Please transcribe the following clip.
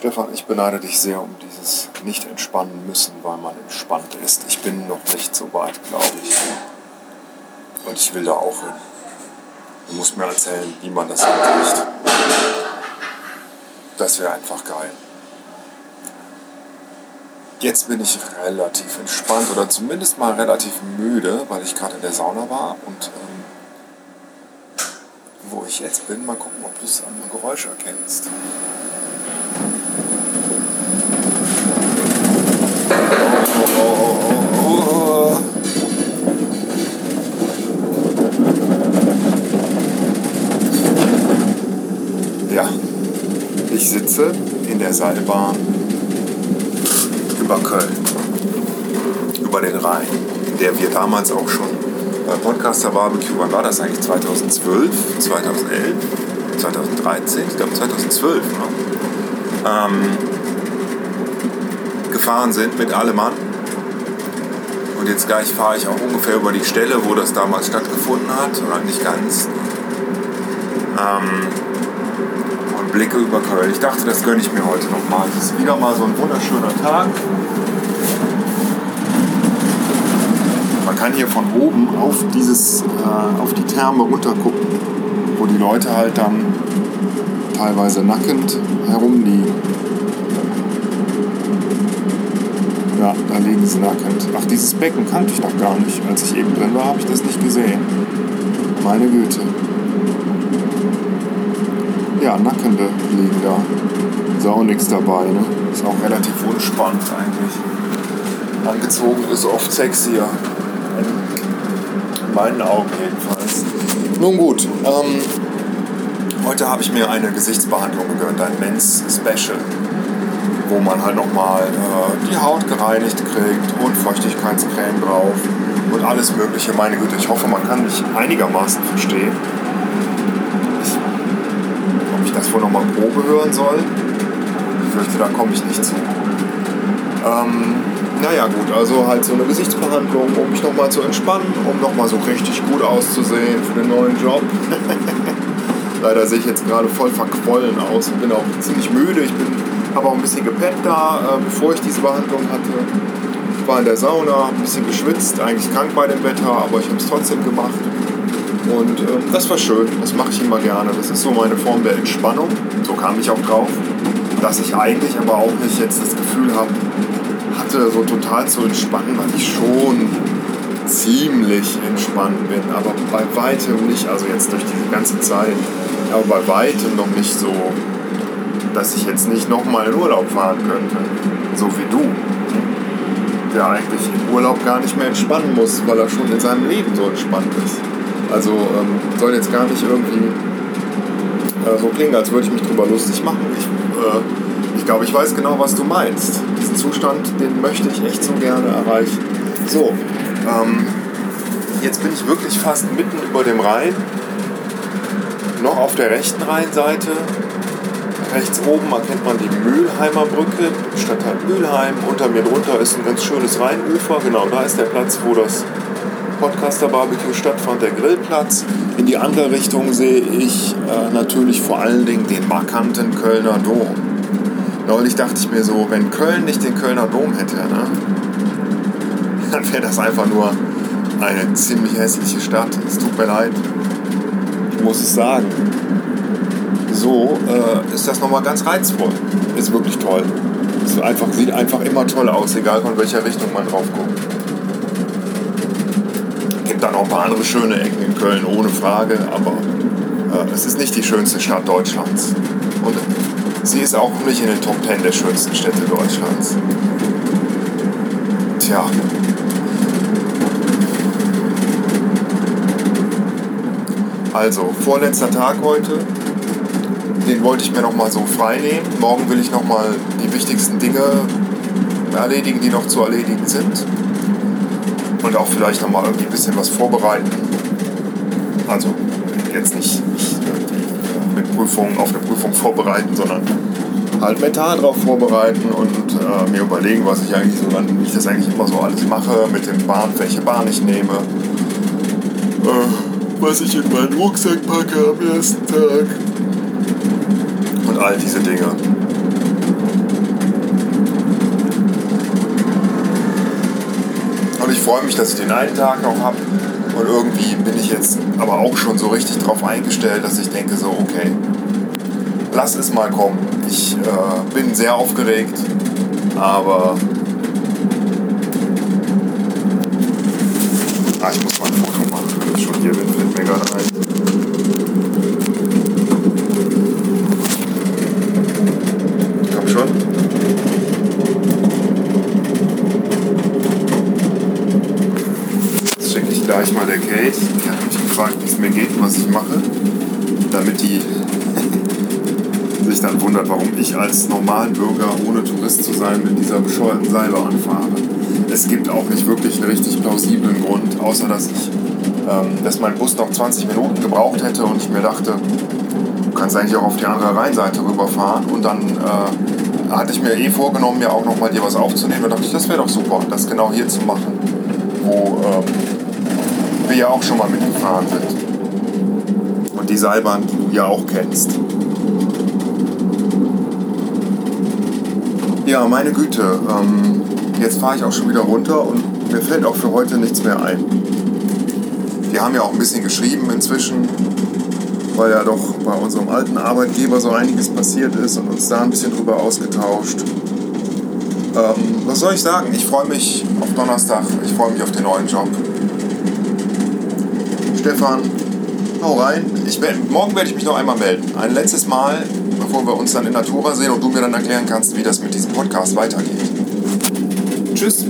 Stefan, ich beneide dich sehr um dieses nicht entspannen müssen, weil man entspannt ist. Ich bin noch nicht so weit, glaube ich. Und ich will da auch hin. Du musst mir erzählen, wie man das hinkriegt. Das wäre einfach geil. Jetzt bin ich relativ entspannt oder zumindest mal relativ müde, weil ich gerade in der Sauna war. Und ähm, wo ich jetzt bin, mal gucken, ob du es am Geräusch erkennst. Sitze in der Seilbahn über Köln, über den Rhein, der wir damals auch schon bei Podcaster Barbecue, wann war das eigentlich? 2012, 2011, 2013? Ich glaube 2012, ne? ähm, gefahren sind mit allem. Und jetzt gleich fahre ich auch ungefähr über die Stelle, wo das damals stattgefunden hat, oder nicht ganz. Ähm, blicke über Köln. Ich dachte, das gönne ich mir heute nochmal. Es ist wieder mal so ein wunderschöner Tag. Man kann hier von oben auf, dieses, äh, auf die Therme runter gucken, wo die Leute halt dann teilweise nackend herumliegen. Ja, da liegen sie nackend. Ach, dieses Becken kannte ich noch gar nicht. Als ich eben drin war, habe ich das nicht gesehen. Meine Güte. Ja, Nackende liegen da. Ist auch nichts dabei, ne? Ist auch relativ unspannend eigentlich. Angezogen ist oft sexier. In meinen Augen jedenfalls. Nun gut, ähm, heute habe ich mir eine Gesichtsbehandlung gegönnt, ein Men's Special wo man halt nochmal äh, die Haut gereinigt kriegt und Feuchtigkeitscreme drauf und alles Mögliche. Meine Güte, ich hoffe, man kann mich einigermaßen verstehen. Ich, das wohl nochmal Probe hören soll? Ich fürchte, da komme ich nicht zu. Ähm, naja gut, also halt so eine Gesichtsbehandlung, um mich nochmal zu entspannen, um nochmal so richtig gut auszusehen für den neuen Job. Leider sehe ich jetzt gerade voll verquollen aus und bin auch ziemlich müde. Ich bin habe auch ein bisschen gepennt da, äh, bevor ich diese Behandlung hatte. Ich war in der Sauna, ein bisschen geschwitzt, eigentlich krank bei dem Wetter, aber ich habe es trotzdem gemacht. Und äh, das war schön, das mache ich immer gerne. Das ist so meine Form der Entspannung. So kam ich auch drauf, dass ich eigentlich aber auch nicht jetzt das Gefühl habe, hatte so total zu entspannen, weil ich schon ziemlich entspannt bin, aber bei weitem nicht, also jetzt durch diese ganze Zeit, aber bei weitem noch nicht so dass ich jetzt nicht nochmal in Urlaub fahren könnte. So wie du. Der eigentlich im Urlaub gar nicht mehr entspannen muss, weil er schon in seinem Leben so entspannt ist. Also ähm, soll jetzt gar nicht irgendwie äh, so klingen, als würde ich mich drüber lustig machen. Ich, äh, ich glaube, ich weiß genau, was du meinst. Diesen Zustand, den möchte ich echt so gerne erreichen. So, ähm, jetzt bin ich wirklich fast mitten über dem Rhein. Noch auf der rechten Rheinseite Rechts oben erkennt man die Mülheimer Brücke, Stadtteil Mülheim. Unter mir drunter ist ein ganz schönes Rheinufer. Genau, da ist der Platz, wo das Podcaster Barbecue stattfand, der Grillplatz. In die andere Richtung sehe ich äh, natürlich vor allen Dingen den markanten Kölner Dom. Neulich dachte ich mir so, wenn Köln nicht den Kölner Dom hätte, ne, dann wäre das einfach nur eine ziemlich hässliche Stadt. Es tut mir leid, ich muss es sagen so äh, ist das nochmal ganz reizvoll. Ist wirklich toll. Es einfach, sieht einfach immer toll aus, egal von welcher Richtung man drauf guckt. Gibt dann auch ein paar andere schöne Ecken in Köln, ohne Frage, aber äh, es ist nicht die schönste Stadt Deutschlands. Und sie ist auch nicht in den Top 10 der schönsten Städte Deutschlands. Tja. Also, vorletzter Tag heute den wollte ich mir noch mal so frei nehmen. Morgen will ich noch mal die wichtigsten Dinge erledigen, die noch zu erledigen sind. Und auch vielleicht noch mal irgendwie ein bisschen was vorbereiten. Also jetzt nicht, nicht mit Prüfungen auf eine Prüfung vorbereiten, sondern halt mental darauf vorbereiten und äh, mir überlegen, was ich eigentlich so, wie ich das eigentlich immer so alles mache, mit den Bahn, welche Bahn ich nehme, äh, was ich in meinen Rucksack packe am ersten Tag all diese Dinge. Freue mich, dass ich den einen Tag noch habe. Und irgendwie bin ich jetzt aber auch schon so richtig drauf eingestellt, dass ich denke so, okay, lass es mal kommen. Ich äh, bin sehr aufgeregt, aber ah, ich muss mal ein Foto machen, wenn ich schon hier bin, fällt mir gerade ein. Komm schon. Jetzt schicke ich gleich mal der Kate. Die hat mich gefragt, wie es mir geht und was ich mache, damit die sich dann wundert, warum ich als Normalbürger, ohne Tourist zu sein, mit dieser bescheuerten Seilbahn fahre. Es gibt auch nicht wirklich einen richtig plausiblen Grund, außer dass ich, ähm, dass mein Bus noch 20 Minuten gebraucht hätte und ich mir dachte, du kannst eigentlich auch auf die andere Rheinseite rüberfahren und dann äh, hatte ich mir eh vorgenommen, mir auch nochmal dir was aufzunehmen. Da dachte ich, das wäre doch super, das genau hier zu machen, wo ähm, wir ja auch schon mal mitgefahren sind. Und die Seilbahn, du ja auch kennst. Ja, meine Güte, ähm, jetzt fahre ich auch schon wieder runter und mir fällt auch für heute nichts mehr ein. Wir haben ja auch ein bisschen geschrieben inzwischen, weil ja doch bei unserem alten Arbeitgeber so einiges passiert ist und uns da ein bisschen drüber ausgetauscht. Ähm, was soll ich sagen? Ich freue mich auf Donnerstag, ich freue mich auf den neuen Job. Stefan, hau rein. Ich morgen werde ich mich noch einmal melden. Ein letztes Mal, bevor wir uns dann in Natura sehen und du mir dann erklären kannst, wie das mit diesem Podcast weitergeht. Tschüss.